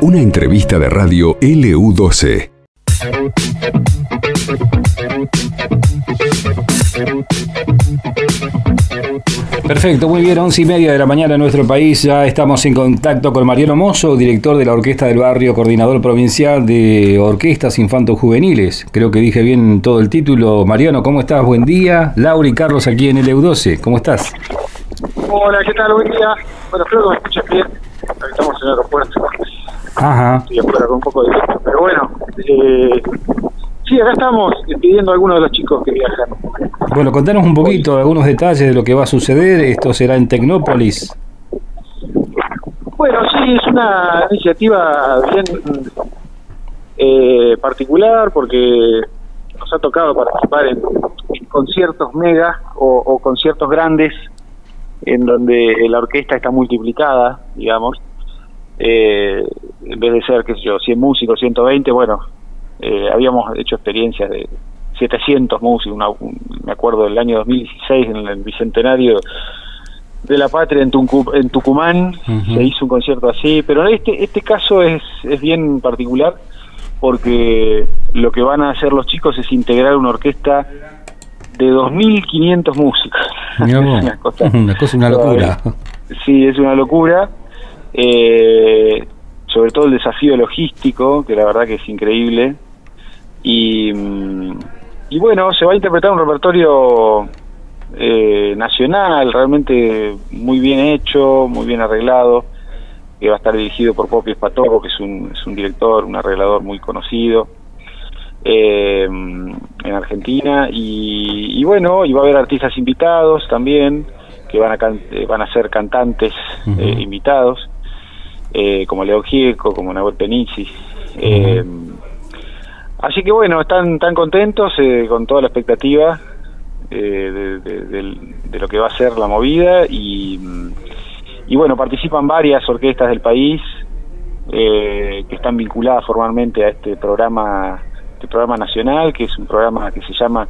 Una entrevista de radio LU12. Perfecto, muy bien, once y media de la mañana en nuestro país. Ya estamos en contacto con Mariano Mozo, director de la Orquesta del Barrio, coordinador provincial de Orquestas Infantos Juveniles. Creo que dije bien todo el título. Mariano, ¿cómo estás? Buen día. Laura y Carlos aquí en el EU12. ¿Cómo estás? Hola, ¿qué tal? Buen día. Bueno, creo que me escuchas bien. Estamos en el aeropuerto. Ajá. Estoy afuera con un poco de viento. Pero bueno, eh, sí, acá estamos despidiendo a algunos de los chicos que viajan. Bueno, contanos un poquito, algunos detalles de lo que va a suceder. Esto será en Tecnópolis. Bueno, sí, es una iniciativa bien eh, particular porque nos ha tocado participar en, en conciertos mega o, o conciertos grandes en donde la orquesta está multiplicada, digamos. Eh, en vez de ser, qué sé yo, 100 músicos, 120, bueno, eh, habíamos hecho experiencias de 700 músicos, una- un- me acuerdo del año 2016 en el Bicentenario de la Patria en, Tuncu- en Tucumán, se hizo un concierto así, pero este, este caso es, es bien particular porque lo que van a hacer los chicos es integrar una orquesta de 2.500 músicos. Mirá vos. Una cosa- Una cosa, una locura. Sí, es una locura. Eh, sobre todo el desafío logístico, que la verdad que es increíble. Y, mm, y bueno, se va a interpretar un repertorio eh, nacional, realmente muy bien hecho, muy bien arreglado, que va a estar dirigido por Popi Espatoco, que es un, es un director, un arreglador muy conocido eh, en Argentina. Y, y bueno, y va a haber artistas invitados también, que van a, can- eh, van a ser cantantes eh, invitados, eh, como Leo Gieco, como Nahuel Penici. Eh, así que bueno, están tan contentos eh, con toda la expectativa eh, de, de- lo que va a ser la movida y, y bueno, participan varias orquestas del país eh, que están vinculadas formalmente a este programa, este programa nacional, que es un programa que se llama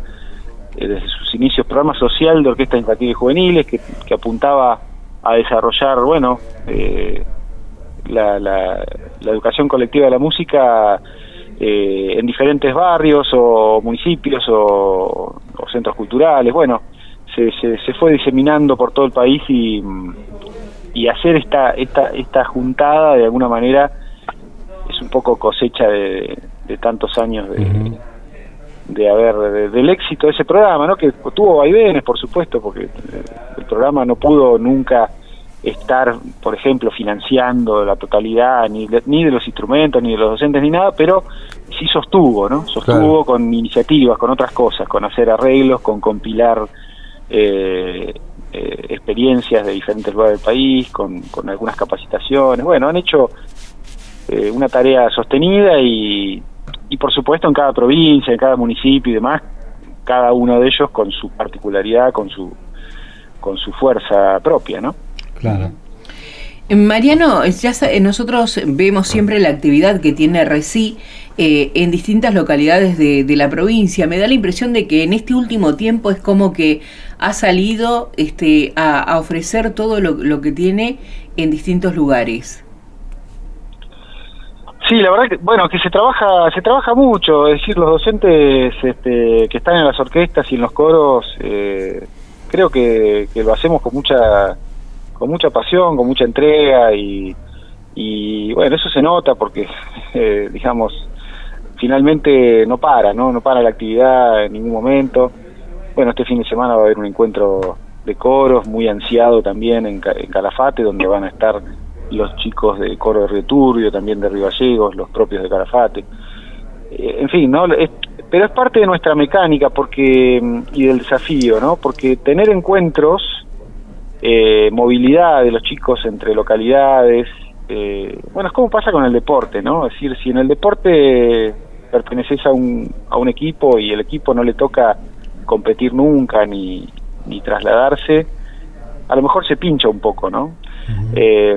eh, desde sus inicios programa social de orquestas infantiles y juveniles que, apuntaba a desarrollar, bueno, eh, la, la, la educación colectiva de la música eh, en diferentes barrios o municipios o, centros culturales. Bueno, se, se, fue diseminando por todo el país y, y hacer esta, esta, esta juntada de alguna manera es un poco cosecha de, de tantos años de, de haber de- del éxito de ese programa, ¿no? Que tuvo vaivenes, por supuesto, porque eh, el programa no pudo nunca estar, por ejemplo, financiando la totalidad ni de, ni de los instrumentos, ni de los docentes, ni nada, pero sí sostuvo, ¿no? Sostuvo Claro. con iniciativas, con otras cosas, con hacer arreglos, con compilar eh, eh, experiencias de diferentes lugares del país, con, con algunas capacitaciones. Bueno, han hecho eh, una tarea sostenida y, y por supuesto en cada provincia, en cada municipio y demás, cada uno de ellos con su particularidad, con su con su fuerza propia, ¿no? Claro. Mariano, ya sa- eh, nosotros vemos siempre la actividad que tiene RECI eh, en distintas localidades de, de la provincia. Me da la impresión de que en este último tiempo es como que ha salido este, a, a ofrecer todo lo, lo que tiene en distintos lugares. Sí, la verdad que bueno que se trabaja se trabaja mucho, es decir, los docentes este, que están en las orquestas y en los coros, eh, creo que, lo hacemos con mucha con mucha pasión, con mucha entrega y, y bueno eso se nota porque eh, digamos finalmente no para, no no para la actividad en ningún momento. Bueno, este fin de semana va a haber un encuentro de coros muy ansiado también en Calafate, donde van a estar los chicos del coro de Río Turbio, también de Río Gallegos, los propios de Calafate. Eh, en fin, ¿no? Es- pero es parte de nuestra mecánica porque mm, y del desafío, ¿no? Porque tener encuentros, eh, movilidad de los chicos entre localidades, eh, bueno, es como pasa con el deporte, ¿no? Es decir, si en el deporte perteneces a un, a un equipo y el equipo no le toca competir nunca ni, ni trasladarse, a lo mejor se pincha un poco, ¿no? Eh,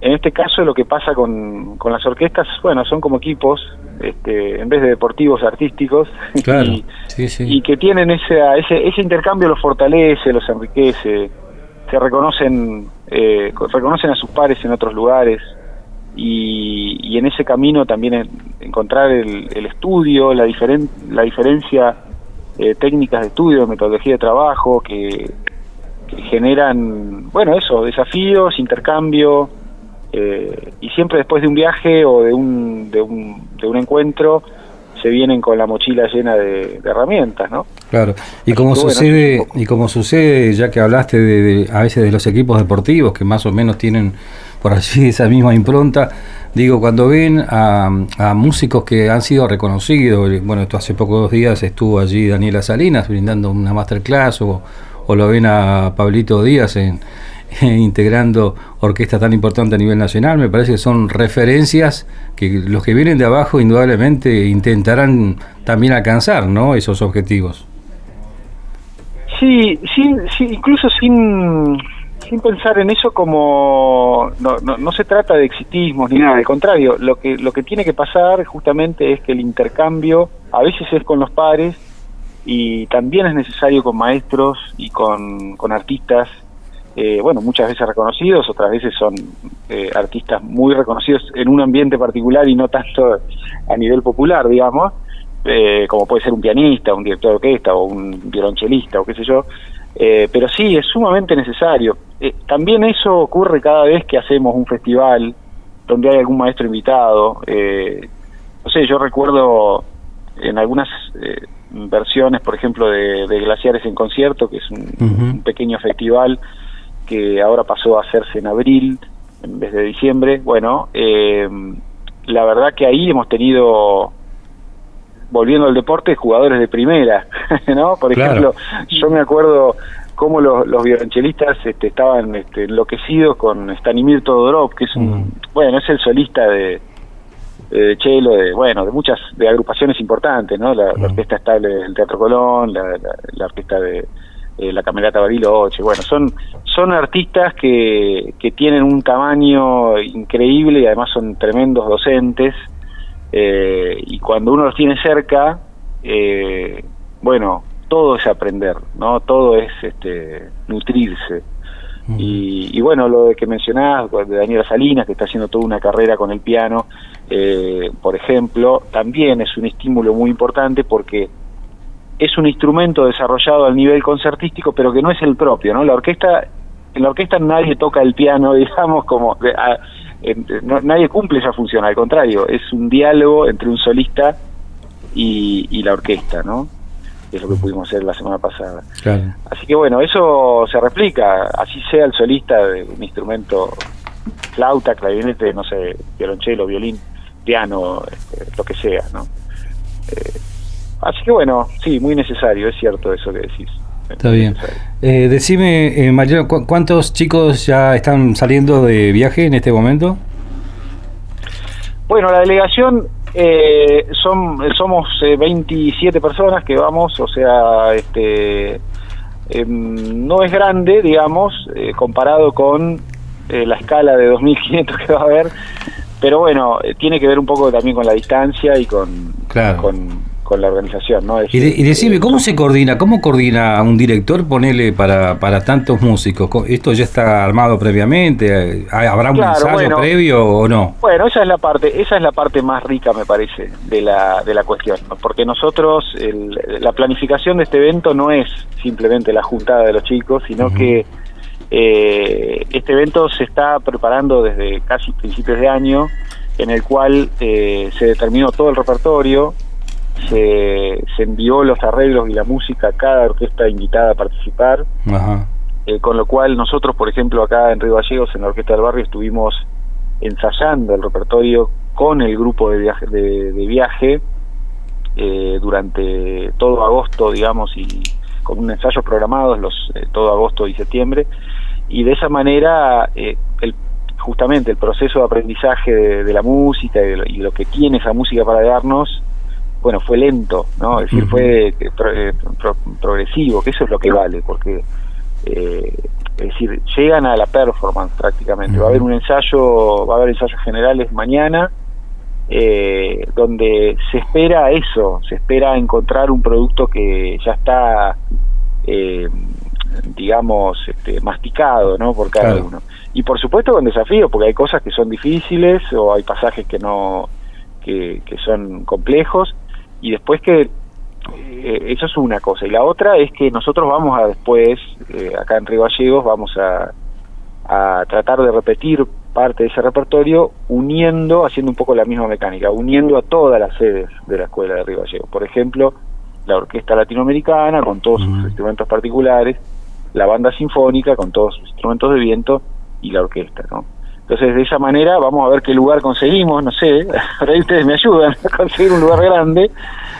en este caso lo que pasa con, con las orquestas, bueno, son como equipos, este, en vez de deportivos, artísticos, Claro. y, Sí, sí. y que tienen ese, ese, ese intercambio los fortalece, los enriquece. se reconocen, eh, reconocen a sus pares en otros lugares y, en ese camino también encontrar el, estudio, la, diferen, la diferencia eh, técnicas de estudio, metodología de trabajo que, generan, bueno, eso, desafíos, intercambio, eh, y siempre después de un viaje o de un, de un, de un encuentro se vienen con la mochila llena de, herramientas, ¿no? Claro, y como sucede, y como sucede, ya que hablaste de, a veces de los equipos deportivos que más o menos tienen por allí esa misma impronta, digo, cuando ven a, músicos que han sido reconocidos, bueno, esto hace pocos días estuvo allí Daniela Salinas brindando una masterclass o, o lo ven a Pablito Díaz en, integrando orquesta tan importante a nivel nacional, me parece que son referencias que los que vienen de abajo indudablemente intentarán también alcanzar, ¿no? Esos objetivos. Sí, sí, incluso sin, sin pensar en eso como no, no, no se trata de exitismos ni nada, al contrario, lo que lo que tiene que pasar justamente es que el intercambio a veces es con los pares y también es necesario con maestros y con, con artistas eh, bueno, muchas veces reconocidos, otras veces son eh, artistas muy reconocidos en un ambiente particular y no tanto a nivel popular, digamos, eh, como puede ser un pianista, un director de orquesta o un violonchelista o qué sé yo, pero sí, es sumamente necesario. también eso ocurre cada vez que hacemos un festival donde hay algún maestro invitado. no sé, yo recuerdo en algunas versiones, por ejemplo, de, Glaciares en Concierto, que es un pequeño festival que ahora pasó a hacerse en abril en vez de diciembre. Bueno, eh, la verdad que ahí hemos tenido, volviendo al deporte, jugadores de primera, ¿no? Por ejemplo, yo me acuerdo cómo los, los violonchelistas este, estaban este, enloquecidos con Stanimir Todorov, que es un, mm. bueno, es el solista de, de Chelo, de, bueno, de muchas, de agrupaciones importantes, ¿no? La, mm. orquesta estable del Teatro Colón, la, la orquesta de eh, la Camerata Bariloche, bueno, son, son artistas que, que tienen un tamaño increíble y además son tremendos docentes, eh, y cuando uno los tiene cerca, eh, bueno, todo es aprender, ¿no? Todo es este, nutrirse. Y, y, bueno, lo de que mencionás, de Daniela Salinas, que está haciendo toda una carrera con el piano, por ejemplo, también es un estímulo muy importante porque es un instrumento desarrollado al nivel concertístico, pero que no es el propio, ¿no? La orquesta, en la orquesta nadie toca el piano, digamos, como nadie cumple esa función, al contrario, es un diálogo entre un solista y, la orquesta, ¿no? Es lo que pudimos hacer la semana pasada. Así que bueno, eso se replica, así sea el solista de un instrumento flauta, clarinete, no sé, violonchelo, violín, piano, este, lo que sea, ¿no? Eh, Así que bueno, sí, muy necesario, es cierto eso que decís. Está bien. Eh, decime, eh, Mariano, ¿cuántos chicos ya están saliendo de viaje en este momento? Bueno, la delegación eh, son somos 27 eh, personas que vamos, o sea, este em, no es grande, digamos, comparado con la escala de 2.500 que va a haber, pero bueno, tiene que ver un poco también con la distancia y con, con con la organización. ¿no? y, decime, ¿cómo se coordina? ¿Cómo coordina a un director, ponele, para, para tantos músicos? ¿Esto ya está armado previamente? ¿Habrá un ensayo previo o no? Bueno, esa es la parte esa es la parte más rica, me parece, de la, de la cuestión. Porque nosotros, la planificación de este evento no es simplemente la juntada de los chicos, sino que eh, este evento se está preparando desde casi principios de año, en el cual eh, se determinó todo el repertorio, se, se envió los arreglos y la música a cada orquesta invitada a participar, eh, con lo cual nosotros, por ejemplo, acá en Río Gallegos, en la Orquesta del Barrio, estuvimos ensayando el repertorio con el grupo de viaje, de, viaje eh, durante todo agosto, digamos, y con un ensayo programados los, eh, todo agosto y septiembre, y de esa manera el, justamente el proceso de aprendizaje de, la música y, y, lo que tiene esa música para darnos bueno, fue lento, ¿no? Es decir, fue eh, eh, progresivo, que eso es lo que vale, porque, eh, es decir, llegan a la performance prácticamente. Va a haber un ensayo, va a haber ensayos generales mañana, donde se espera eso, se espera encontrar un producto que ya está digamos, este, masticado, ¿no? Por cada uno. Y por supuesto con desafíos, porque hay cosas que son difíciles o hay pasajes que no, que, que son complejos y después que eh, eso es una cosa. Y la otra es que nosotros vamos a después, eh, acá en Río Gallegos, vamos a, a tratar de repetir parte de ese repertorio uniendo, haciendo un poco la misma mecánica, uniendo a todas las sedes de la Escuela de Río Gallegos. Por ejemplo, la Orquesta Latinoamericana con todos sus instrumentos particulares, la Banda Sinfónica con todos sus instrumentos de viento y la orquesta, ¿no? Entonces, de esa manera vamos a ver qué lugar conseguimos, no sé, por ahí ustedes me ayudan a conseguir un lugar grande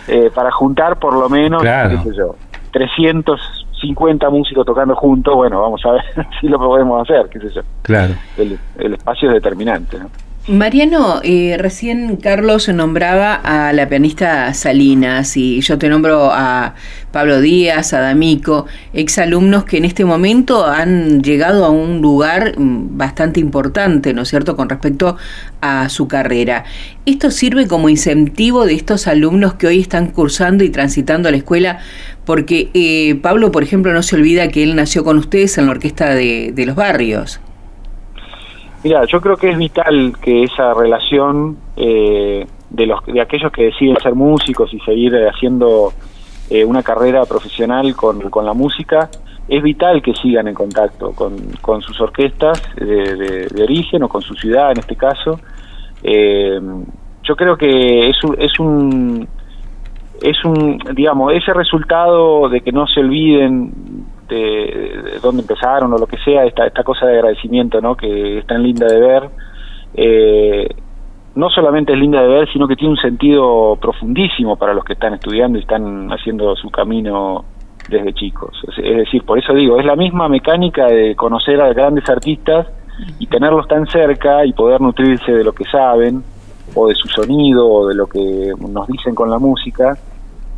eh, para juntar por lo menos, qué sé yo, 350 músicos tocando juntos, bueno, vamos a ver si lo podemos hacer, qué sé yo. Claro. El, el espacio es determinante, ¿no? Mariano, eh, recién Carlos nombraba a la pianista Salinas y yo te nombro a Pablo Díaz, a D'Amico, exalumnos que en este momento han llegado a un lugar mm, bastante importante, ¿no es cierto?, con respecto a su carrera. ¿Esto sirve como incentivo de estos alumnos que hoy están cursando y transitando la escuela? Porque eh, Pablo, por ejemplo, no se olvida que él nació con ustedes en la orquesta de los barrios. Mira, yo creo que es vital que esa relación eh, de los de aquellos que deciden ser músicos y seguir haciendo eh, una carrera profesional con, con, la música, es vital que sigan en contacto con, con sus orquestas de, de, origen o con su ciudad en este caso. Eh, yo creo que es un, es un es un digamos ese resultado de que no se olviden de, dónde empezaron o lo que sea, esta, esta cosa de agradecimiento, ¿no? Que es tan linda de ver. Eh, no solamente es linda de ver, sino que tiene un sentido profundísimo para los que están estudiando y están haciendo su camino desde chicos. Es, decir, por eso digo, es la misma mecánica de conocer a grandes artistas y tenerlos tan cerca y poder nutrirse de lo que saben o de su sonido o de lo que nos dicen con la música.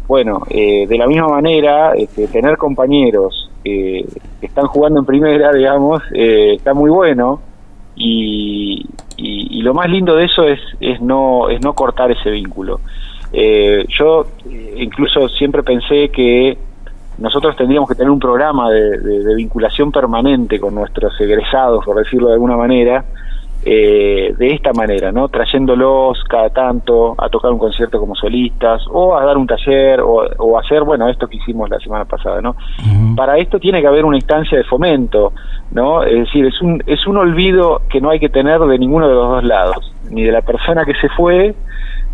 Bueno, eh, de la misma manera, este, tener compañeros que están jugando en primera, digamos, eh, está muy bueno y, y, lo más lindo de eso es, es, no, es no cortar ese vínculo. Eh, yo eh, incluso siempre pensé que nosotros tendríamos que tener un programa de vinculación permanente con nuestros egresados, por decirlo de alguna manera, eh, de esta manera, ¿no? Trayéndolos cada tanto a tocar un concierto como solistas o a dar un taller o, hacer, bueno, esto que hicimos la semana pasada, ¿no? Para esto tiene que haber una instancia de fomento, ¿no? Es decir, es un, es un olvido que no hay que tener de ninguno de los dos lados, ni de la persona que se fue,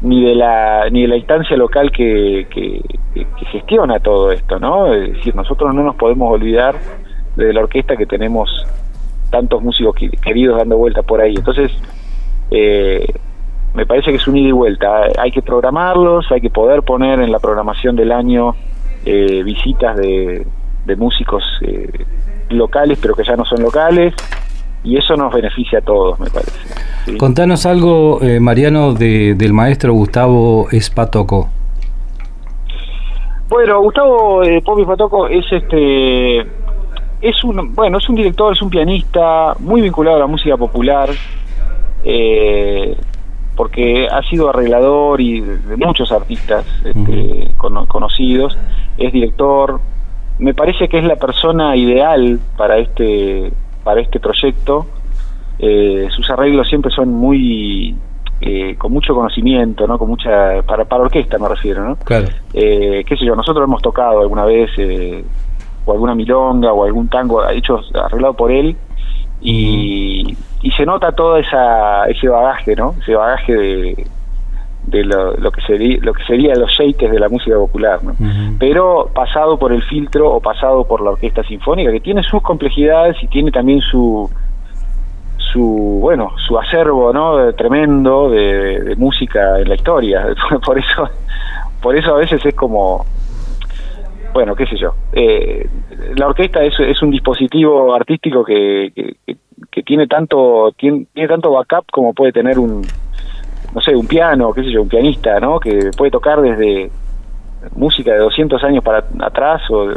ni de la, ni de la instancia local que, que, que gestiona todo esto, ¿no? Es decir, nosotros no nos podemos olvidar de la orquesta que tenemos tantos músicos queridos dando vueltas por ahí. Entonces, eh, me parece que es un ida y vuelta. Hay que programarlos, hay que poder poner en la programación del año eh, visitas de, músicos eh, locales, pero que ya no son locales, y eso nos beneficia a todos, me parece. Contanos algo, Mariano, de, del maestro Gustavo Espatoco. Bueno, Gustavo eh, Popi Espatoco es este es un bueno es un director es un pianista muy vinculado a la música popular eh, porque ha sido arreglador y de, muchos artistas este, conocidos es director me parece que es la persona ideal para este para este proyecto eh, sus arreglos siempre son muy eh, con mucho conocimiento, ¿no? Con mucha para para orquesta me refiero, ¿no? Claro. qué sé yo, nosotros hemos tocado alguna vez o alguna milonga o algún tango hecho arreglado por él y, y se nota todo esa ese bagaje no ese bagaje de, de lo, lo, que sería lo que sería los shakes de la música popular ¿no? pero pasado por el filtro o pasado por la orquesta sinfónica que tiene sus complejidades y tiene también su su bueno su acervo no tremendo de, de música en la historia. Por eso por eso a veces es como bueno, qué sé yo. Eh, la orquesta es, es, un dispositivo artístico que, que, tiene tanto tiene, tanto backup como puede tener un no sé, un piano, qué sé yo, un pianista, ¿no? Que puede tocar desde música de 200 años para atrás o,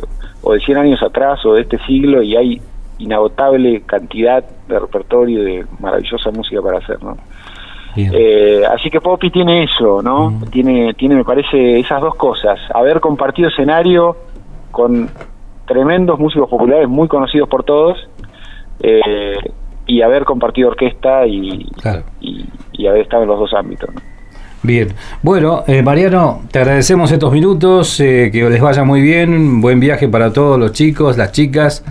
o de 100 años atrás o de este siglo y hay inagotable cantidad de repertorio de maravillosa música para hacer, ¿no? Eh, así que Poppy tiene eso, ¿no? Tiene, tiene, me parece, esas dos cosas. Haber compartido escenario con tremendos músicos populares muy conocidos por todos eh, y haber compartido orquesta y, y, haber estado en los dos ámbitos. Bien, bueno, eh, Mariano, te agradecemos estos minutos, eh, que les vaya muy bien, buen viaje para todos los chicos, las chicas,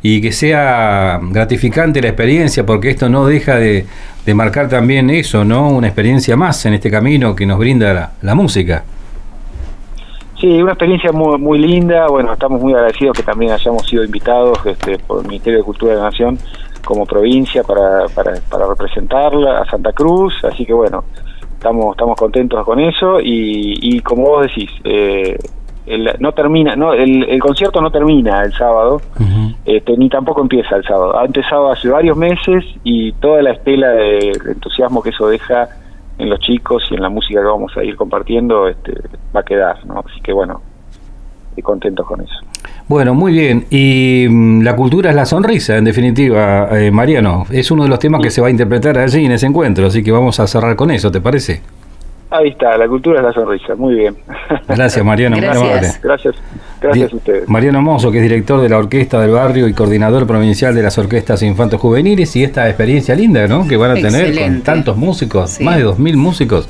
y que sea gratificante la experiencia, porque esto no deja de, marcar también eso, ¿no? Una experiencia más en este camino que nos brinda la, música. Sí, una experiencia muy, muy linda, bueno, estamos muy agradecidos que también hayamos sido invitados este, por el Ministerio de Cultura de la Nación como provincia para, para, para representarla a Santa Cruz, así que bueno, estamos estamos contentos con eso. Y, y como vos decís eh, no termina no el, concierto no termina el sábado este, ni tampoco empieza el sábado. Ha empezado hace varios meses y toda la estela de, entusiasmo que eso deja en los chicos y en la música que vamos a ir compartiendo este, va a quedar no así que bueno estoy contentos con eso bueno, muy bien. Y mm, la cultura es la sonrisa, en definitiva, eh, Mariano. Es uno de los temas que se va a interpretar allí en ese encuentro, así que vamos a cerrar con eso, ¿te parece? Ahí está, la cultura es la sonrisa, muy bien. Gracias, Mariano. Gracias. Gracias, gracias a ustedes. Mariano Mozo, que es director de la Orquesta del Barrio y coordinador provincial de las Orquestas Infantos Juveniles, y esta experiencia linda, ¿no? Que van a tener con tantos músicos, más de 2.000 músicos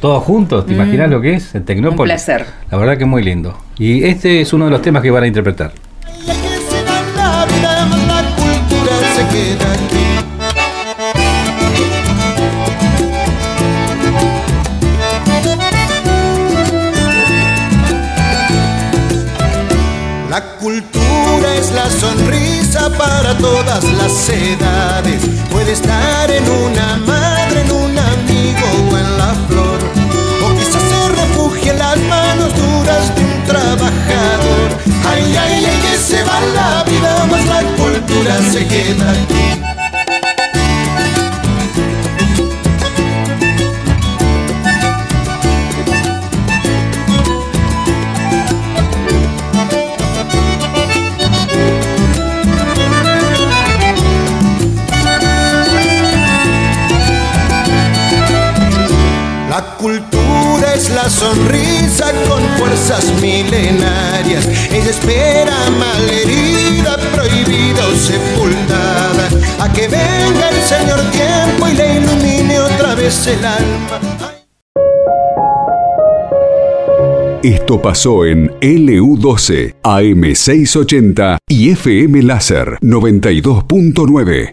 todos juntos, ¿te imaginas mm. lo que es? El Tecnópolis. Un placer. La verdad que es muy lindo. Y este es uno de los temas que van a interpretar. La cultura es la sonrisa para todas las edades. Puede estar en una madre, en un amigo o en la flor las manos duras de un trabajador. Ay, ay, ay, que se va la vida, más la cultura se queda aquí. Sonrisa con fuerzas milenarias. Ella espera malherida, prohibida o sepultada. A que venga el Señor tiempo y le ilumine otra vez el alma. Esto pasó en LU12, AM680 y FM Láser 92.9.